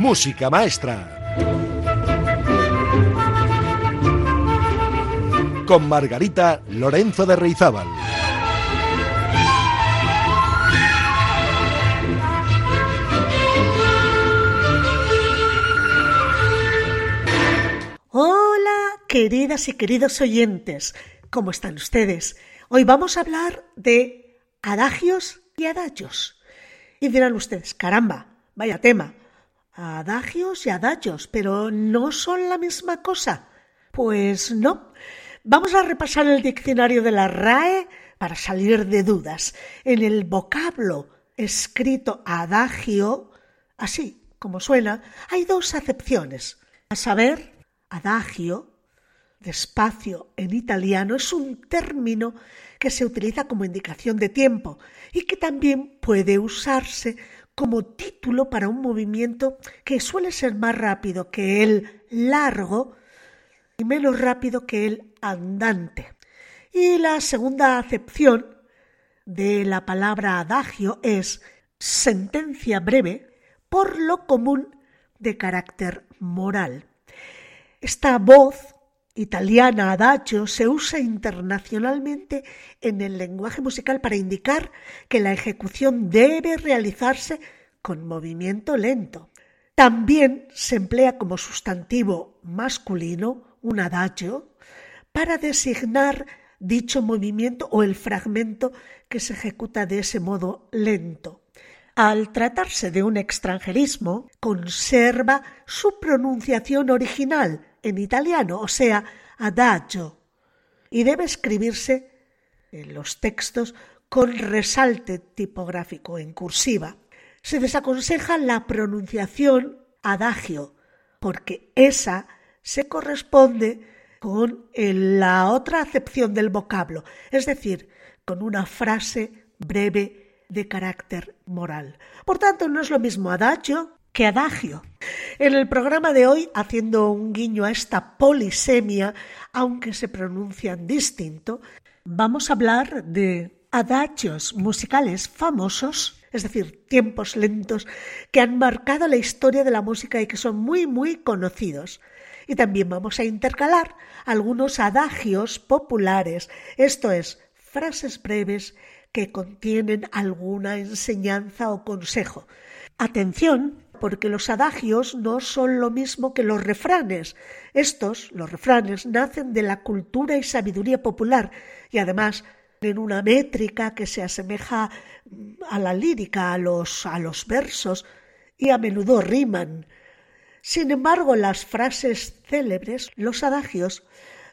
música maestra. Con Margarita Lorenzo de Reizábal. Hola, queridas y queridos oyentes, ¿cómo están ustedes? Hoy vamos a hablar de adagios y adagios. Y dirán ustedes, caramba, vaya tema, adagios y adagios, pero ¿no son la misma cosa? Pues no. Vamos a repasar el diccionario de la RAE para salir de dudas. En el vocablo escrito adagio, así como suena, hay dos acepciones. A saber, adagio, despacio en italiano, es un término que se utiliza como indicación de tiempo y que también puede usarse como título para un movimiento que suele ser más rápido que el largo y menos rápido que el andante. Y la segunda acepción de la palabra adagio es sentencia breve, por lo común de carácter moral. Esta voz italiana adagio se usa internacionalmente en el lenguaje musical para indicar que la ejecución debe realizarse con movimiento lento. También se emplea como sustantivo masculino un adagio para designar dicho movimiento o el fragmento que se ejecuta de ese modo lento. Al tratarse de un extranjerismo, conserva su pronunciación original, en italiano, o sea, adagio, y debe escribirse en los textos con resalte tipográfico en cursiva. Se desaconseja la pronunciación adagio, porque esa se corresponde con la otra acepción del vocablo, es decir, con una frase breve de carácter moral. Por tanto, no es lo mismo adagio adagio. En el programa de hoy, haciendo un guiño a esta polisemia, aunque se pronuncian distinto, vamos a hablar de adagios musicales famosos, es decir, tiempos lentos que han marcado la historia de la música y que son muy, muy conocidos. Y también vamos a intercalar algunos adagios populares, esto es, frases breves que contienen alguna enseñanza o consejo. Atención, porque los adagios no son lo mismo que los refranes. Estos, los refranes, nacen de la cultura y sabiduría popular y además en una métrica que se asemeja a la lírica, a los, a los versos y a menudo riman. Sin embargo, las frases célebres, los adagios,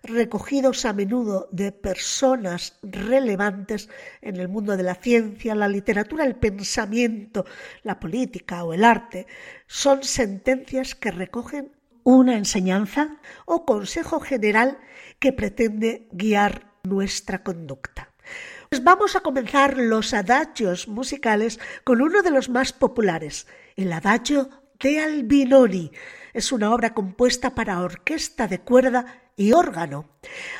recogidos a menudo de personas relevantes en el mundo de la ciencia, la literatura, el pensamiento, la política o el arte, son sentencias que recogen una enseñanza o consejo general que pretende guiar nuestra conducta. Pues vamos a comenzar los adagios musicales con uno de los más populares, el adagio de Albinoni. Es una obra compuesta para orquesta de cuerda y órgano.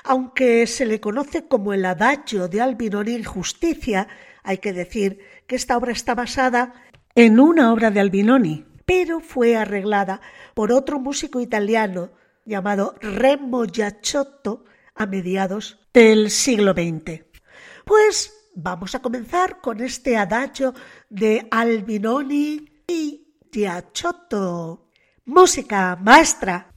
Aunque se le conoce como el adagio de Albinoni en justicia, hay que decir que esta obra está basada en una obra de Albinoni, pero fue arreglada por otro músico italiano llamado Remo Giacciotto a mediados del siglo XX. Pues vamos a comenzar con este adagio de Albinoni y Giacciotto. Música maestra.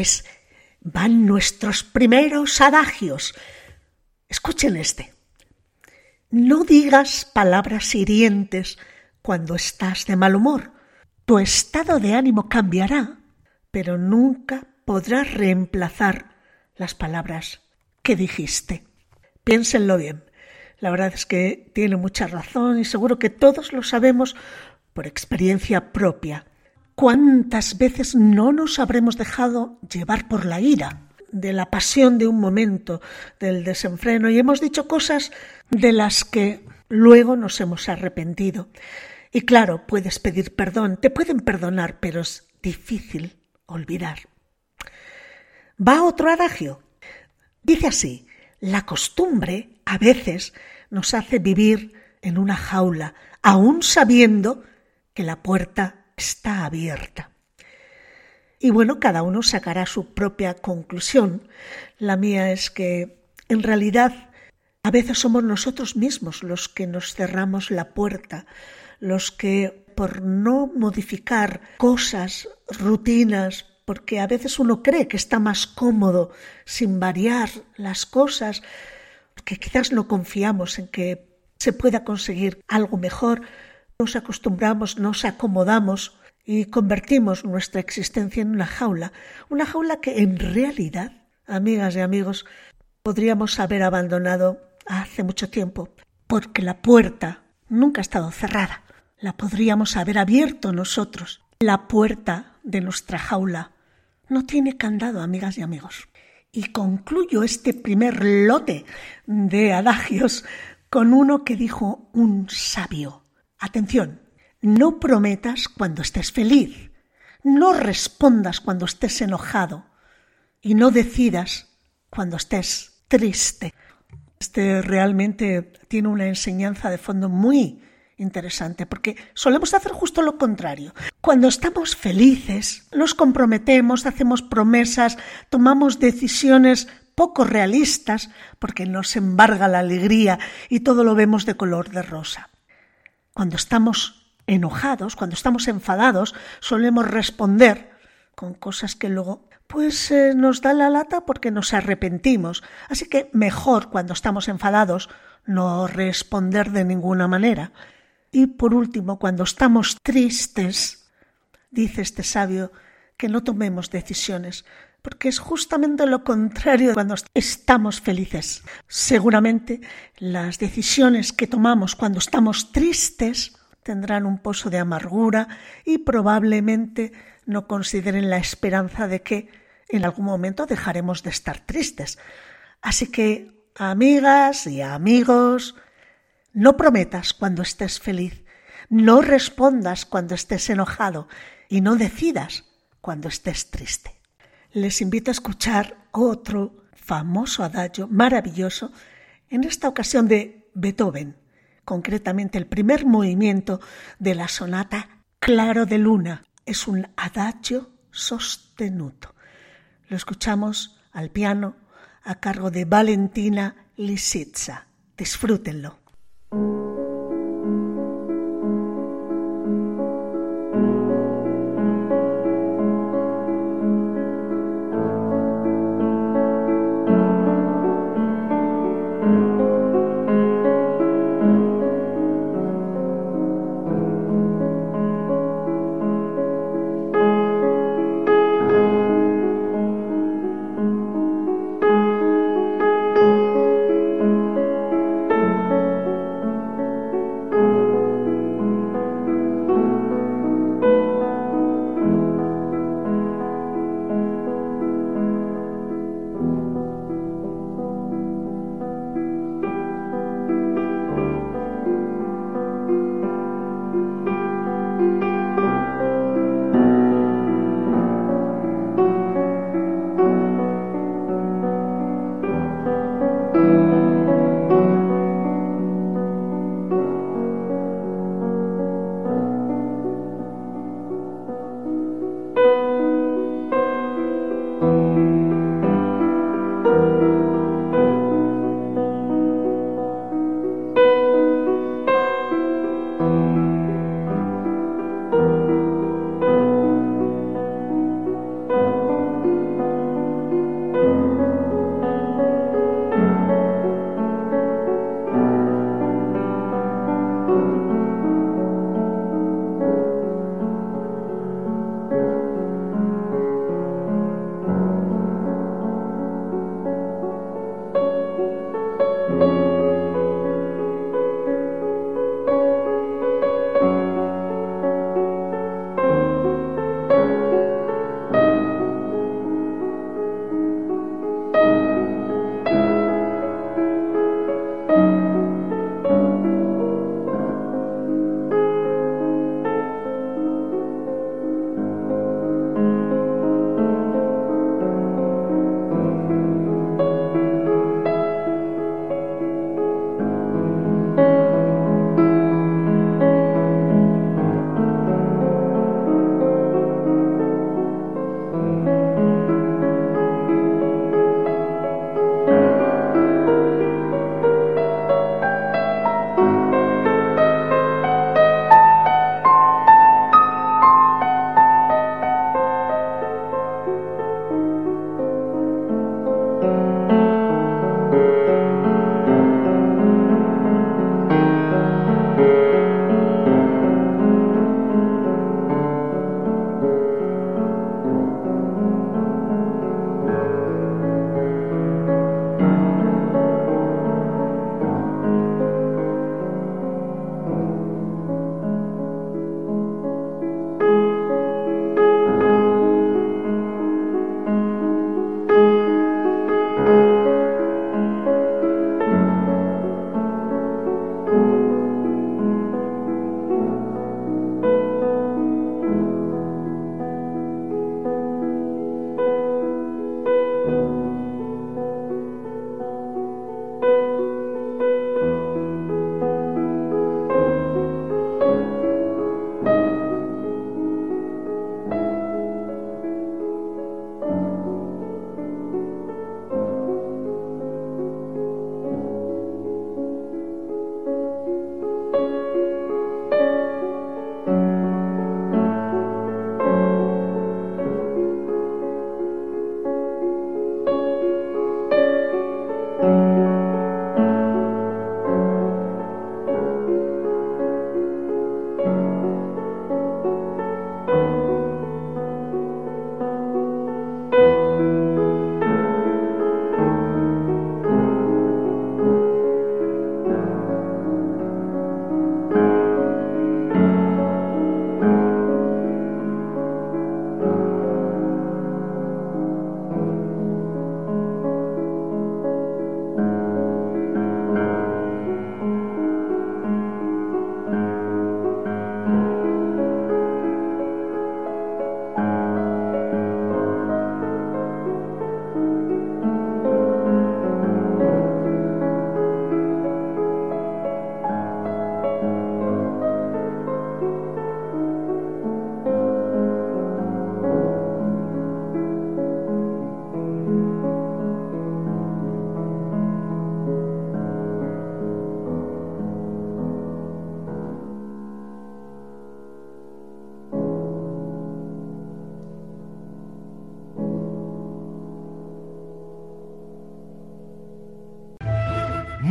Pues van nuestros primeros adagios. Escuchen este. No digas palabras hirientes cuando estás de mal humor. Tu estado de ánimo cambiará, pero nunca podrás reemplazar las palabras que dijiste. Piénsenlo bien. La verdad es que tiene mucha razón y seguro que todos lo sabemos por experiencia propia. ¿Cuántas veces no nos habremos dejado llevar por la ira, de la pasión de un momento, del desenfreno, y hemos dicho cosas de las que luego nos hemos arrepentido? Y claro, puedes pedir perdón, te pueden perdonar, pero es difícil olvidar. Va otro adagio. Dice así, la costumbre a veces nos hace vivir en una jaula, aun sabiendo que la puerta está abierta. Y bueno, cada uno sacará su propia conclusión. La mía es que, en realidad, a veces somos nosotros mismos los que nos cerramos la puerta, los que, por no modificar cosas, rutinas, porque a veces uno cree que está más cómodo sin variar las cosas, que quizás no confiamos en que se pueda conseguir algo mejor, nos acostumbramos, nos acomodamos y convertimos nuestra existencia en una jaula, una jaula que en realidad, amigas y amigos, podríamos haber abandonado hace mucho tiempo, porque la puerta nunca ha estado cerrada, la podríamos haber abierto nosotros. La puerta de nuestra jaula no tiene candado, amigas y amigos. Y concluyo este primer lote de adagios con uno que dijo un sabio. Atención, no prometas cuando estés feliz, no respondas cuando estés enojado y no decidas cuando estés triste. Este realmente tiene una enseñanza de fondo muy interesante, porque solemos hacer justo lo contrario. Cuando estamos felices, nos comprometemos, hacemos promesas, tomamos decisiones poco realistas, porque nos embarga la alegría y todo lo vemos de color de rosa. Cuando estamos enojados, cuando estamos enfadados, solemos responder con cosas que luego pues eh, nos da la lata porque nos arrepentimos. Así que mejor cuando estamos enfadados no responder de ninguna manera. Y por último, cuando estamos tristes, dice este sabio, que no tomemos decisiones, porque es justamente lo contrario cuando estamos felices. Seguramente las decisiones que tomamos cuando estamos tristes tendrán un pozo de amargura y probablemente no consideren la esperanza de que en algún momento dejaremos de estar tristes. Así que, amigas y amigos, no prometas cuando estés feliz, no respondas cuando estés enojado y no decidas cuando estés triste. Les invito a escuchar otro famoso adagio maravilloso, en esta ocasión de Beethoven, concretamente el primer movimiento de la sonata Claro de Luna. Es un adagio sostenuto. Lo escuchamos al piano a cargo de Valentina Lisitsa. Disfrútenlo.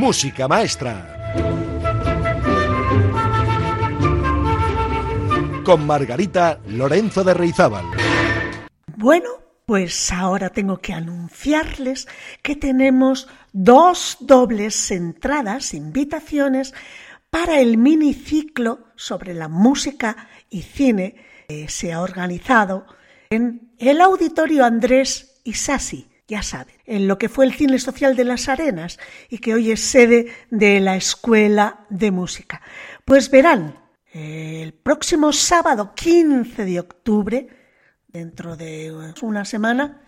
Música maestra. Con Margarita Lorenzo de Reizábal. Bueno, pues ahora tengo que anunciarles que tenemos dos dobles entradas, invitaciones para el miniciclo sobre la música y cine que se ha organizado en el Auditorio Andrés Isasi ya saben, en lo que fue el Cine Social de las Arenas y que hoy es sede de la Escuela de Música. Pues verán, el próximo sábado 15 de octubre, dentro de una semana,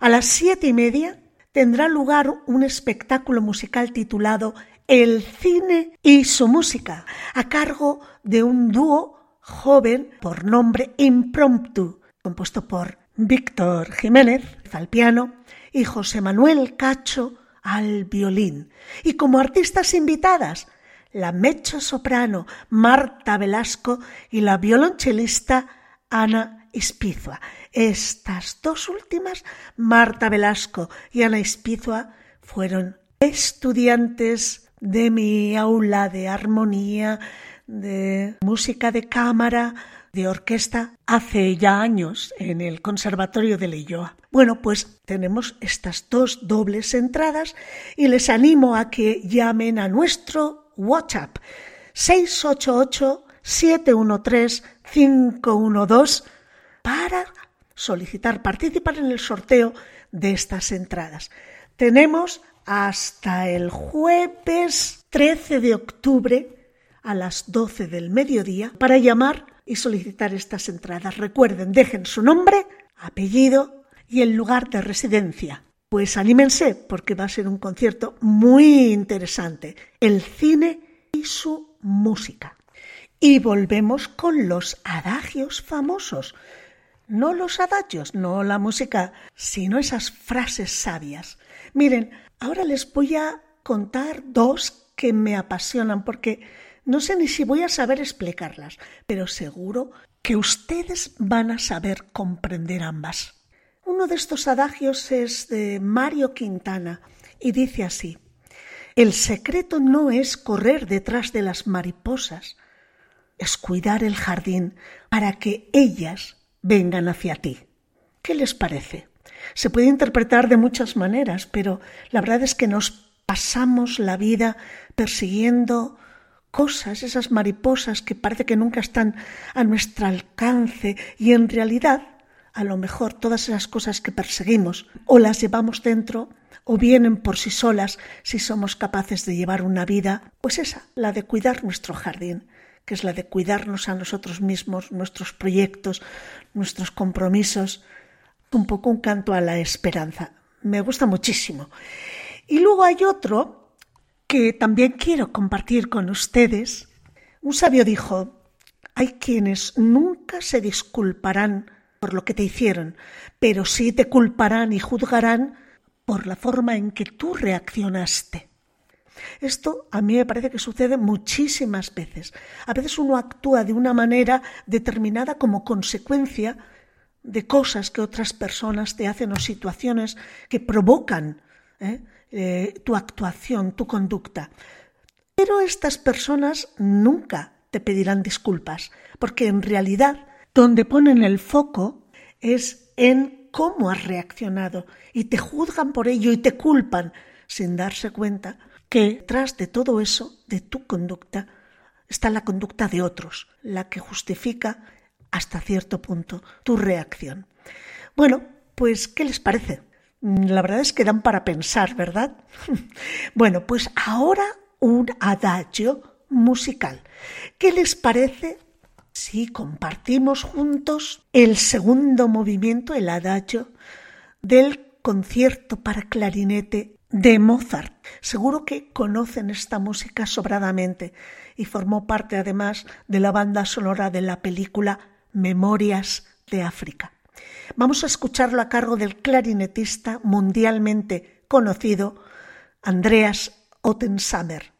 a las siete y media tendrá lugar un espectáculo musical titulado El cine y su música, a cargo de un dúo joven por nombre Impromptu, compuesto por Víctor Jiménez al piano y José Manuel Cacho al violín. Y como artistas invitadas, la mecho soprano Marta Velasco y la violonchelista Ana Ispizua. Estas dos últimas, Marta Velasco y Ana Ispizua, fueron estudiantes de mi aula de armonía, de música de cámara, de orquesta hace ya años en el Conservatorio de Leyoa. Bueno, pues tenemos estas dos dobles entradas y les animo a que llamen a nuestro WhatsApp 688 713 512 para solicitar participar en el sorteo de estas entradas. Tenemos hasta el jueves 13 de octubre a las 12 del mediodía para llamar y solicitar estas entradas. Recuerden, dejen su nombre, apellido y el lugar de residencia. Pues anímense porque va a ser un concierto muy interesante. El cine y su música. Y volvemos con los adagios famosos. No los adagios, no la música, sino esas frases sabias. Miren, ahora les voy a contar dos que me apasionan porque no sé ni si voy a saber explicarlas, pero seguro que ustedes van a saber comprender ambas. Uno de estos adagios es de Mario Quintana y dice así, el secreto no es correr detrás de las mariposas, es cuidar el jardín para que ellas vengan hacia ti. ¿Qué les parece? Se puede interpretar de muchas maneras, pero la verdad es que nos pasamos la vida persiguiendo cosas, esas mariposas que parece que nunca están a nuestro alcance y en realidad a lo mejor todas esas cosas que perseguimos o las llevamos dentro o vienen por sí solas si somos capaces de llevar una vida, pues esa, la de cuidar nuestro jardín, que es la de cuidarnos a nosotros mismos, nuestros proyectos, nuestros compromisos, un poco un canto a la esperanza. Me gusta muchísimo. Y luego hay otro que también quiero compartir con ustedes. Un sabio dijo, hay quienes nunca se disculparán por lo que te hicieron, pero sí te culparán y juzgarán por la forma en que tú reaccionaste. Esto a mí me parece que sucede muchísimas veces. A veces uno actúa de una manera determinada como consecuencia de cosas que otras personas te hacen o situaciones que provocan ¿eh? Eh, tu actuación, tu conducta. Pero estas personas nunca te pedirán disculpas, porque en realidad donde ponen el foco es en cómo has reaccionado y te juzgan por ello y te culpan sin darse cuenta que tras de todo eso, de tu conducta, está la conducta de otros, la que justifica hasta cierto punto tu reacción. Bueno, pues, ¿qué les parece? Mm, la verdad es que dan para pensar, ¿verdad? bueno, pues ahora un adagio musical. ¿Qué les parece Sí, compartimos juntos el segundo movimiento, el adagio, del concierto para clarinete de Mozart. Seguro que conocen esta música sobradamente y formó parte además de la banda sonora de la película Memorias de África. Vamos a escucharlo a cargo del clarinetista mundialmente conocido Andreas Ottensamer.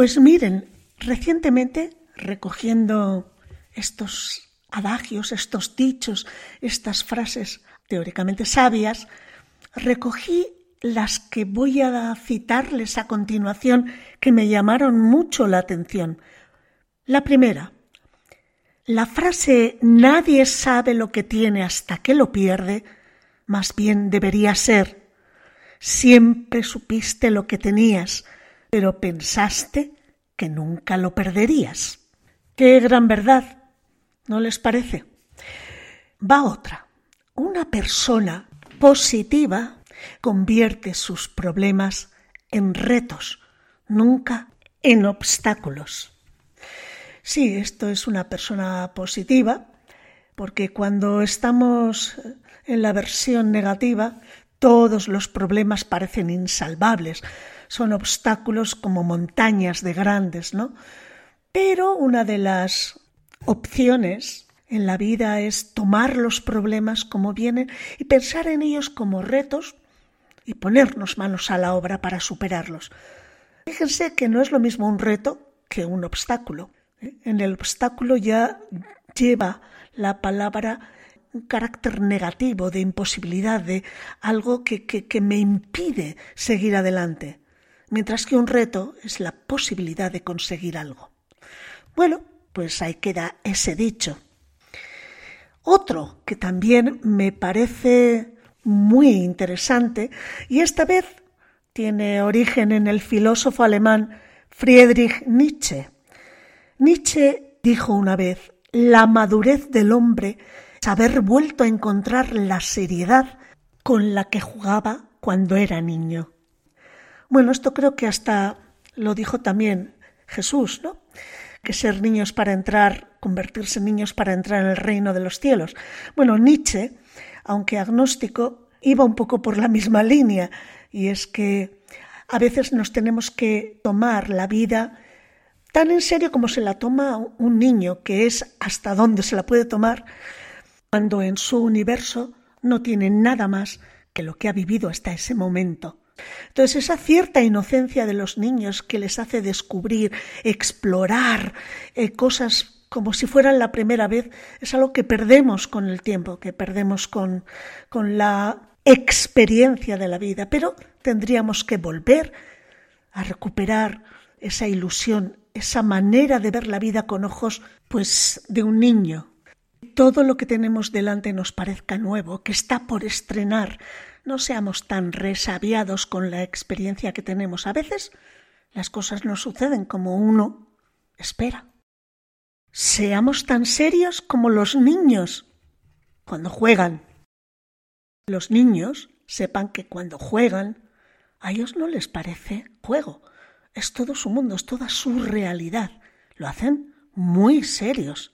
Pues miren, recientemente recogiendo estos adagios, estos dichos, estas frases teóricamente sabias, recogí las que voy a citarles a continuación que me llamaron mucho la atención. La primera, la frase nadie sabe lo que tiene hasta que lo pierde, más bien debería ser siempre supiste lo que tenías, pero pensaste que nunca lo perderías. Qué gran verdad, ¿no les parece? Va otra. Una persona positiva convierte sus problemas en retos, nunca en obstáculos. Sí, esto es una persona positiva, porque cuando estamos en la versión negativa, todos los problemas parecen insalvables, son obstáculos como montañas de grandes, ¿no? Pero una de las opciones en la vida es tomar los problemas como vienen y pensar en ellos como retos y ponernos manos a la obra para superarlos. Fíjense que no es lo mismo un reto que un obstáculo. ¿eh? En el obstáculo ya lleva la palabra un carácter negativo, de imposibilidad, de algo que, que, me impide seguir adelante, mientras que un reto es la posibilidad de conseguir algo. Bueno, pues ahí queda ese dicho. Otro que también me parece muy interesante y esta vez tiene origen en el filósofo alemán Friedrich Nietzsche. Nietzsche dijo una vez, la madurez del hombre es haber vuelto a encontrar la seriedad con la que jugaba cuando era niño. Bueno, esto creo que hasta lo dijo también Jesús, ¿no? Que ser niños para entrar, convertirse en niños para entrar en el reino de los cielos. Bueno, Nietzsche aunque agnóstico, iba un poco por la misma línea, y es que a veces nos tenemos que tomar la vida tan en serio como se la toma un niño, que es hasta dónde se la puede tomar, cuando en su universo no tiene nada más que lo que ha vivido hasta ese momento. Entonces esa cierta inocencia de los niños que les hace descubrir, explorar eh, cosas como si fueran la primera vez, es algo que perdemos con el tiempo, que perdemos con, con la experiencia de la vida, pero tendríamos que volver a recuperar esa ilusión, esa manera de ver la vida con ojos pues de un niño. Todo lo que tenemos delante nos parezca nuevo, que está por estrenar. No seamos tan resabiados con la experiencia que tenemos. A veces las cosas no suceden como uno espera. Seamos tan serios como los niños cuando juegan. Los niños sepan que cuando juegan a ellos no les parece juego, es todo su mundo, es toda su realidad. Lo hacen muy serios.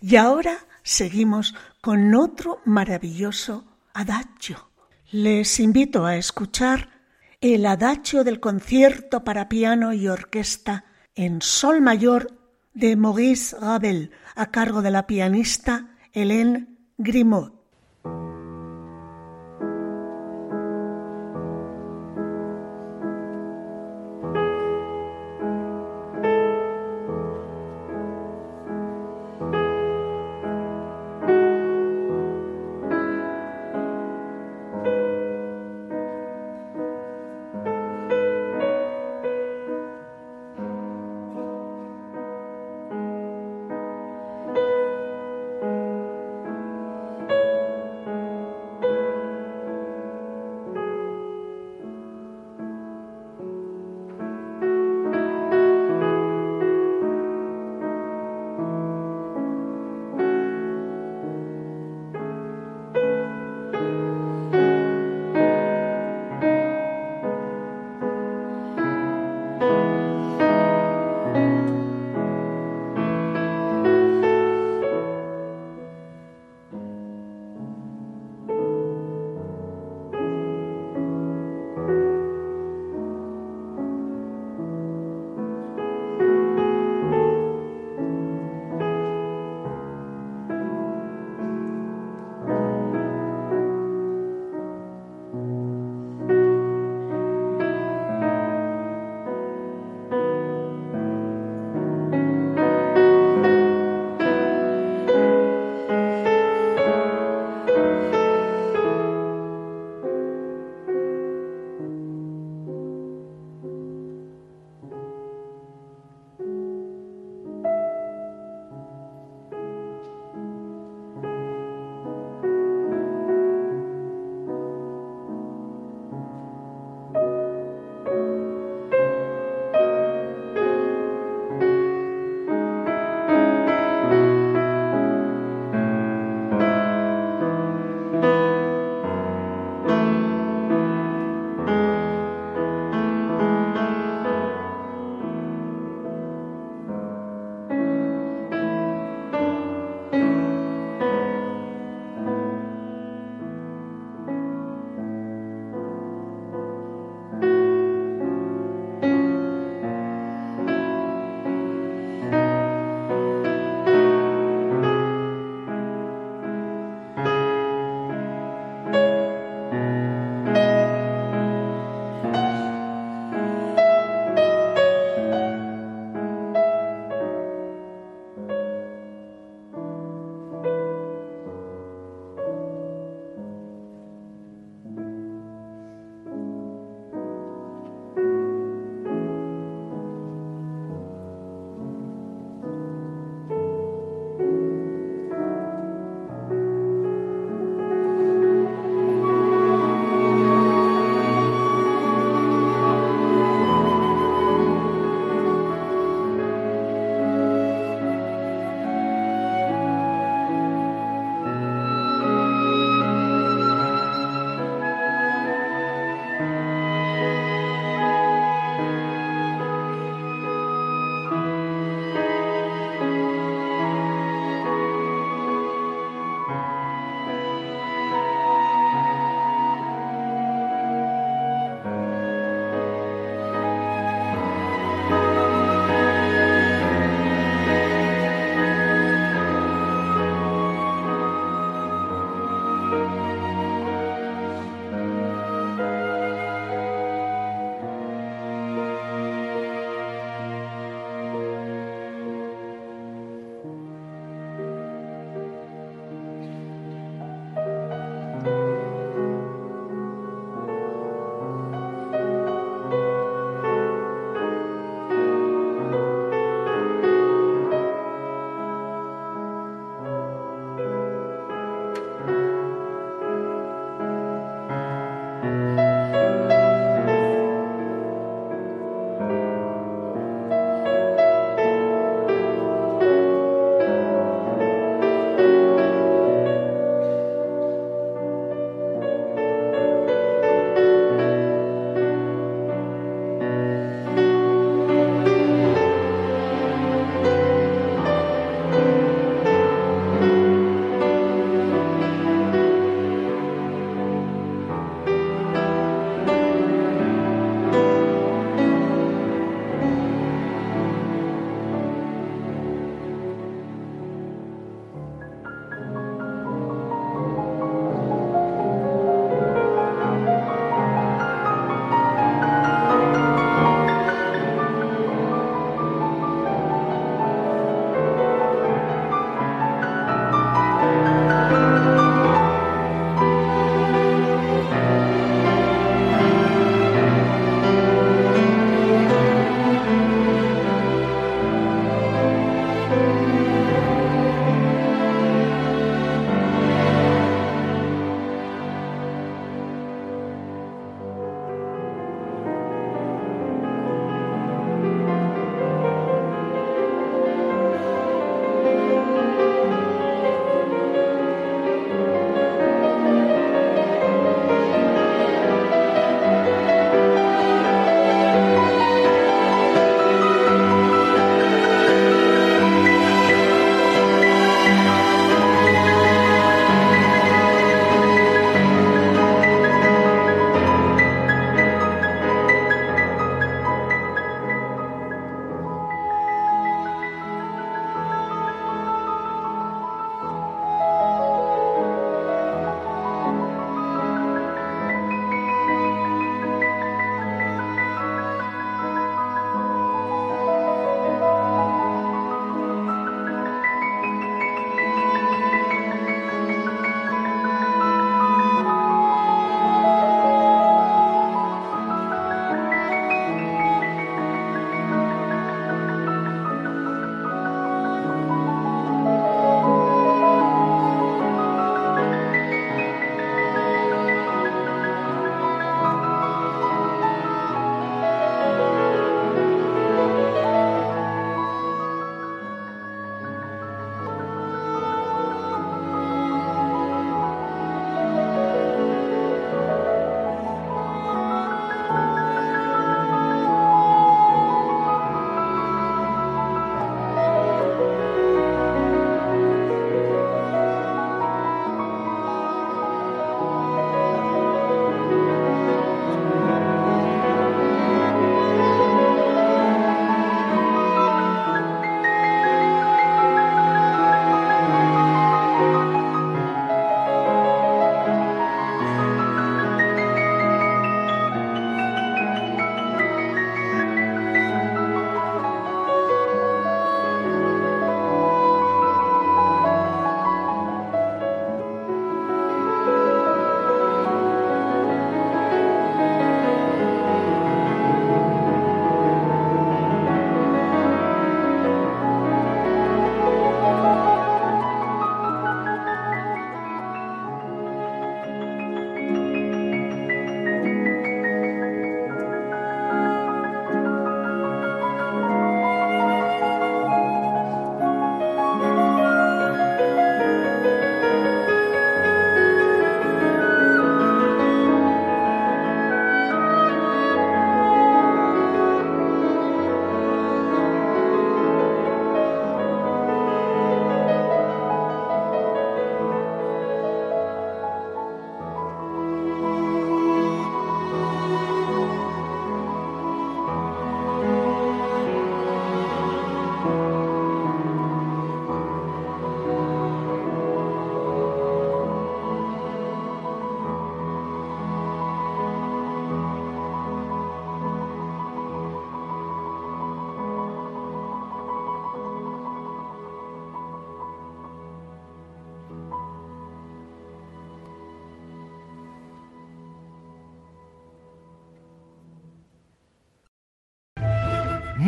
Y ahora seguimos con otro maravilloso adagio. Les invito a escuchar el adagio del concierto para piano y orquesta en sol mayor de Maurice Ravel a cargo de la pianista Hélène Grimaud.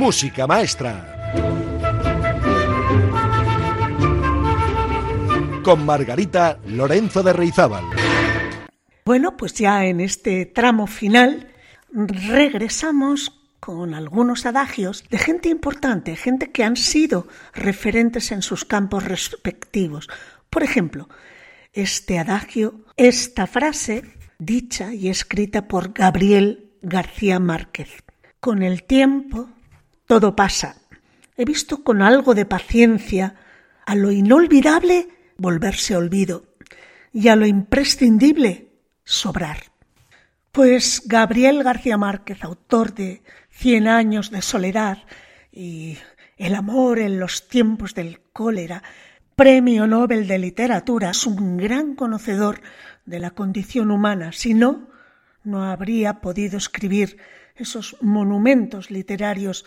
Música Maestra. Con Margarita Lorenzo de Reizábal. Bueno, pues ya en este tramo final regresamos con algunos adagios de gente importante, gente que han sido referentes en sus campos respectivos. Por ejemplo, este adagio, esta frase dicha y escrita por Gabriel García Márquez. Con el tiempo todo pasa. He visto con algo de paciencia a lo inolvidable volverse olvido y a lo imprescindible sobrar. Pues Gabriel García Márquez, autor de Cien años de soledad y El amor en los tiempos del cólera, Premio Nobel de Literatura, es un gran conocedor de la condición humana. Si no, no habría podido escribir esos monumentos literarios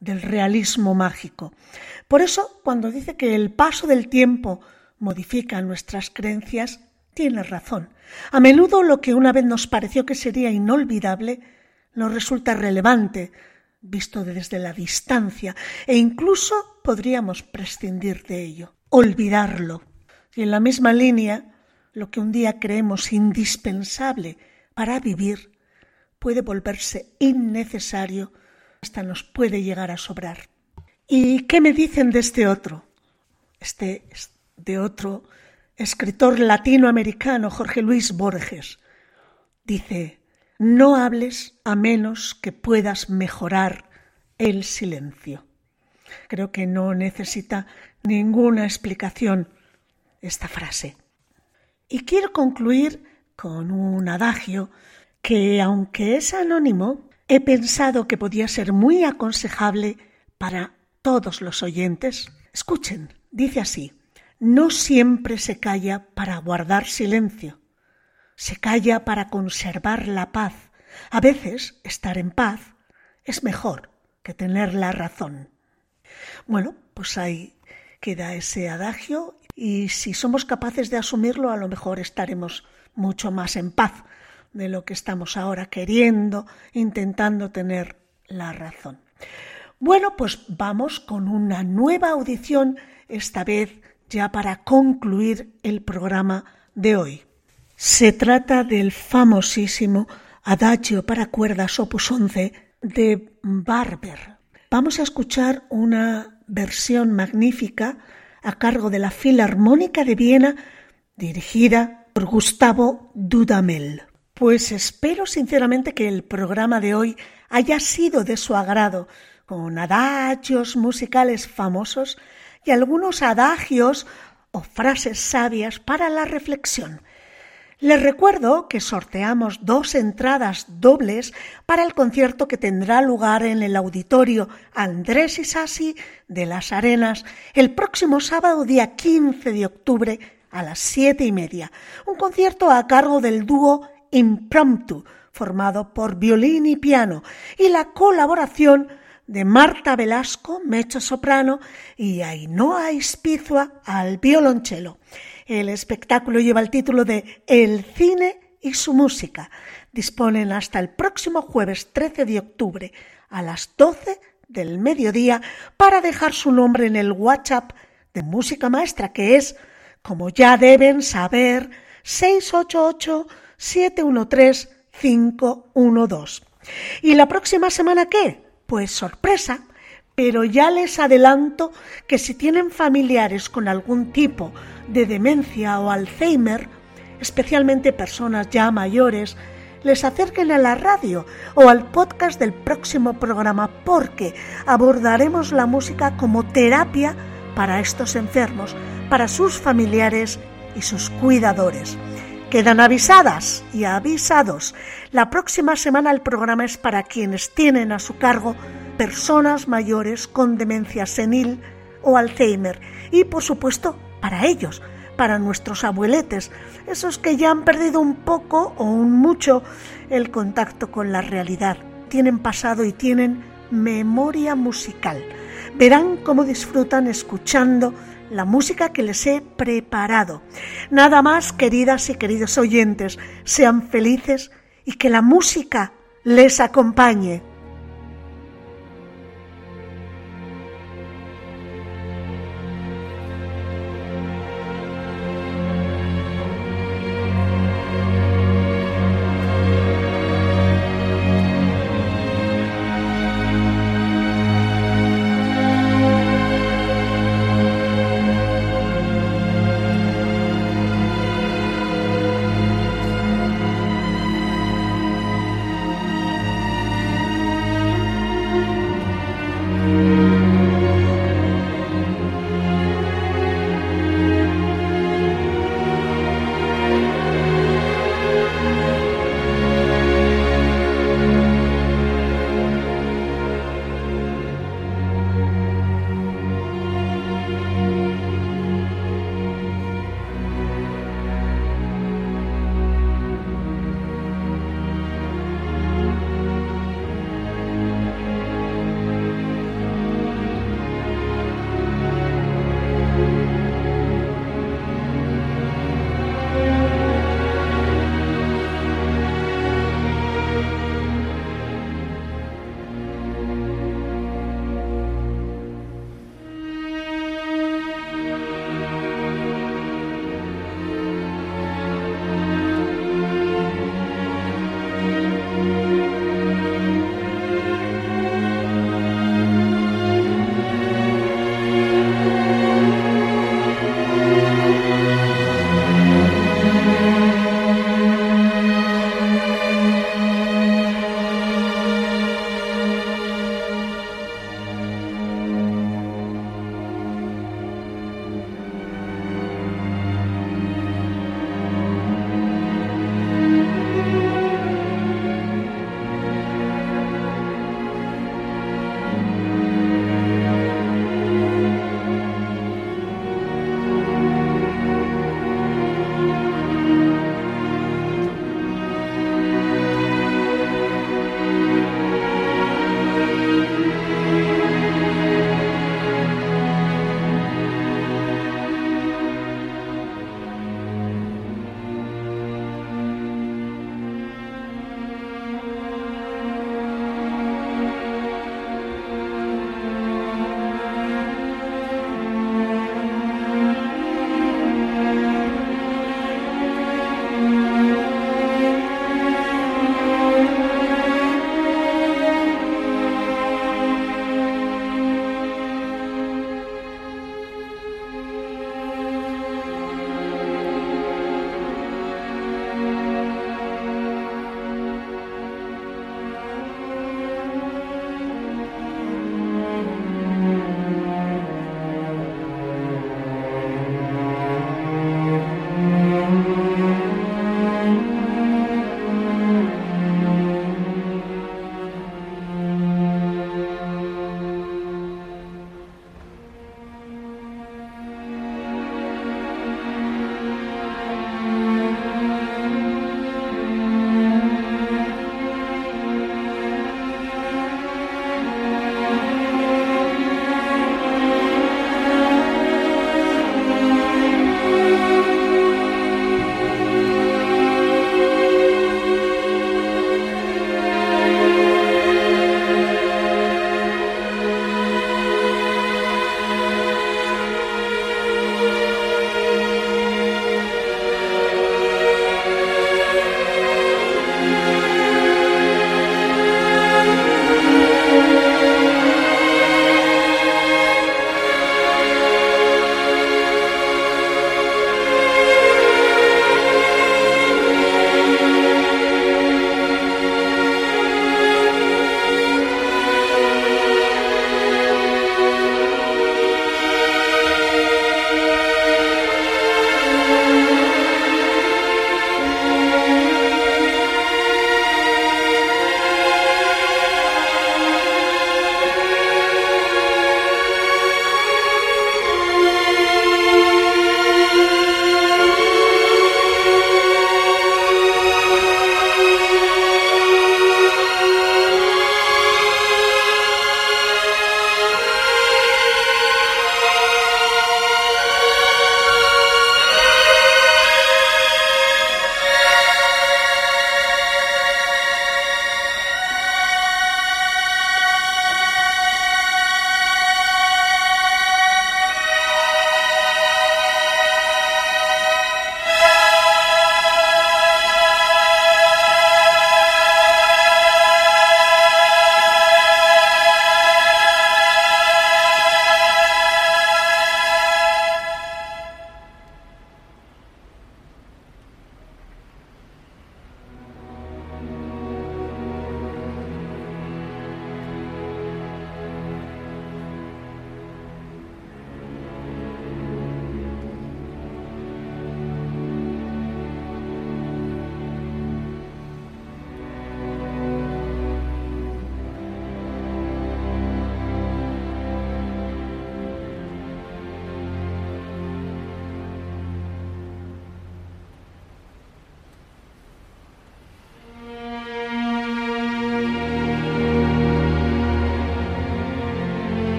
del realismo mágico. Por eso, cuando dice que el paso del tiempo modifica nuestras creencias, tiene razón. A menudo lo que una vez nos pareció que sería inolvidable nos resulta relevante, visto desde la distancia, e incluso podríamos prescindir de ello, olvidarlo. Y en la misma línea, lo que un día creemos indispensable para vivir puede volverse innecesario, hasta nos puede llegar a sobrar. ¿Y qué me dicen de este otro? Este de otro escritor latinoamericano, Jorge Luis Borges. Dice, no hables a menos que puedas mejorar el silencio. Creo que no necesita ninguna explicación esta frase. Y quiero concluir con un adagio que, aunque es anónimo, he pensado que podía ser muy aconsejable para todos los oyentes. Escuchen, dice así, no siempre se calla para guardar silencio, se calla para conservar la paz. A veces estar en paz es mejor que tener la razón. Bueno, pues ahí queda ese adagio y si somos capaces de asumirlo a lo mejor estaremos mucho más en paz de lo que estamos ahora queriendo, intentando tener la razón. Bueno, pues vamos con una nueva audición, esta vez ya para concluir el programa de hoy. Se trata del famosísimo Adagio para cuerdas opus 11 de Barber. Vamos a escuchar una versión magnífica a cargo de la Filarmónica de Viena dirigida por Gustavo Dudamel. Pues espero sinceramente que el programa de hoy haya sido de su agrado, con adagios musicales famosos y algunos adagios o frases sabias para la reflexión. Les recuerdo que sorteamos dos entradas dobles para el concierto que tendrá lugar en el auditorio Andrés Isasi de las Arenas el próximo sábado día 15 de octubre a las siete y media. Un concierto a cargo del dúo Impromptu, formado por violín y piano, y la colaboración de Marta Velasco, mecho soprano, y Ainhoa Ispizua al violonchelo. El espectáculo lleva el título de El cine y su música. Disponen hasta el próximo jueves 13 de octubre a las 12 del mediodía para dejar su nombre en el WhatsApp de Música Maestra, que es, como ya deben saber, 688-713-512. ¿Y la próxima semana qué? Pues sorpresa, pero ya les adelanto que si tienen familiares con algún tipo de demencia o Alzheimer, especialmente personas ya mayores, les acerquen a la radio o al podcast del próximo programa porque abordaremos la música como terapia para estos enfermos, para sus familiares y sus cuidadores. Quedan avisadas y avisados. La próxima semana el programa es para quienes tienen a su cargo personas mayores con demencia senil o Alzheimer y por supuesto para ellos, para nuestros abueletes, esos que ya han perdido un poco o un mucho el contacto con la realidad. Tienen pasado y tienen memoria musical. Verán cómo disfrutan escuchando la música que les he preparado. Nada más, queridas y queridos oyentes, sean felices y que la música les acompañe.